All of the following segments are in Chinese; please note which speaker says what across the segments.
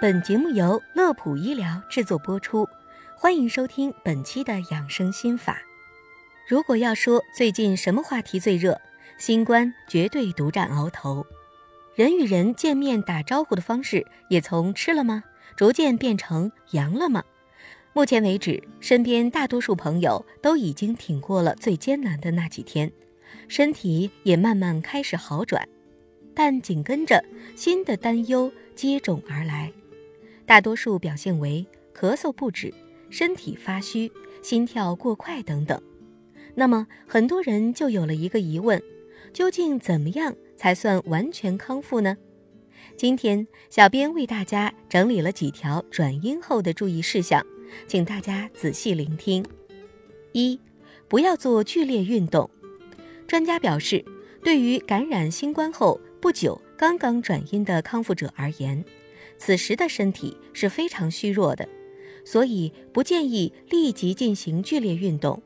Speaker 1: 本节目由乐普医疗制作播出，欢迎收听本期的养生心法。如果要说最近什么话题最热，新冠绝对独占鳌头。人与人见面打招呼的方式也从吃了吗，逐渐变成阳了吗？目前为止，身边大多数朋友都已经挺过了最艰难的那几天，身体也慢慢开始好转，但紧跟着新的担忧接踵而来。大多数表现为咳嗽不止、身体发虚、心跳过快等等。那么很多人就有了一个疑问：究竟怎么样才算完全康复呢？今天小编为大家整理了几条转阴后的注意事项，请大家仔细聆听。一、不要做剧烈运动。专家表示，对于感染新冠后不久刚刚转阴的康复者而言，此时的身体是非常虚弱的，所以不建议立即进行剧烈运动，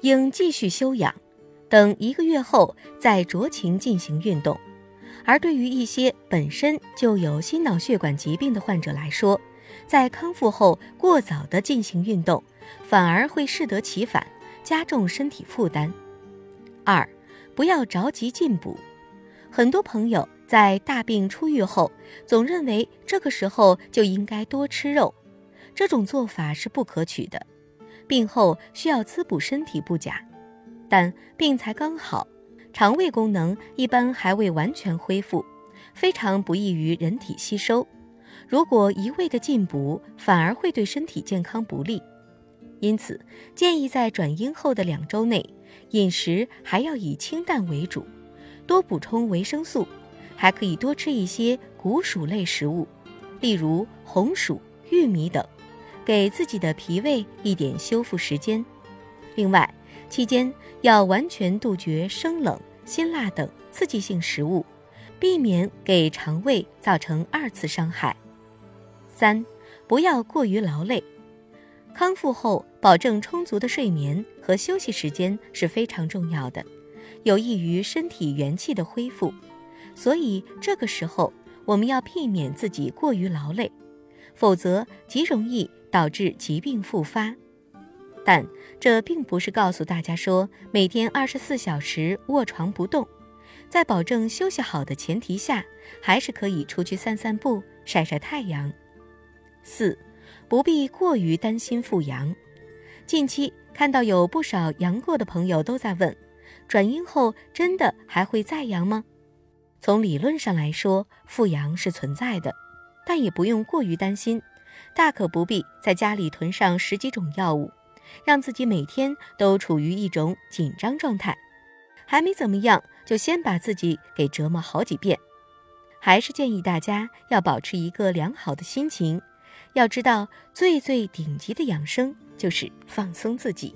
Speaker 1: 应继续休养，等一个月后再酌情进行运动。而对于一些本身就有心脑血管疾病的患者来说，在康复后过早的进行运动，反而会适得其反，加重身体负担。二，不要着急进补，很多朋友。在大病初愈后，总认为这个时候就应该多吃肉，这种做法是不可取的。病后需要滋补身体不假，但病才刚好，肠胃功能一般还未完全恢复，非常不易于人体吸收。如果一味的进补，反而会对身体健康不利。因此，建议在转阴后的两周内，饮食还要以清淡为主，多补充维生素。还可以多吃一些谷薯类食物，例如红薯、玉米等，给自己的脾胃一点修复时间。另外，期间要完全杜绝生冷、辛辣等刺激性食物，避免给肠胃造成二次伤害。三，不要过于劳累。康复后，保证充足的睡眠和休息时间是非常重要的，有益于身体元气的恢复。所以这个时候，我们要避免自己过于劳累，否则极容易导致疾病复发。但这并不是告诉大家说每天二十四小时卧床不动，在保证休息好的前提下，还是可以出去散散步、晒晒太阳。四，不必过于担心复阳。近期看到有不少阳过的朋友都在问，转阴后真的还会再阳吗？从理论上来说，复阳是存在的，但也不用过于担心，大可不必在家里囤上十几种药物，让自己每天都处于一种紧张状态。还没怎么样，就先把自己给折磨好几遍。还是建议大家要保持一个良好的心情。要知道，最最顶级的养生就是放松自己。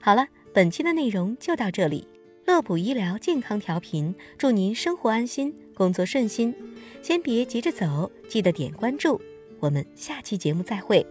Speaker 1: 好了，本期的内容就到这里。乐普医疗健康调频，祝您生活安心，工作顺心。先别急着走，记得点关注。我们下期节目再会。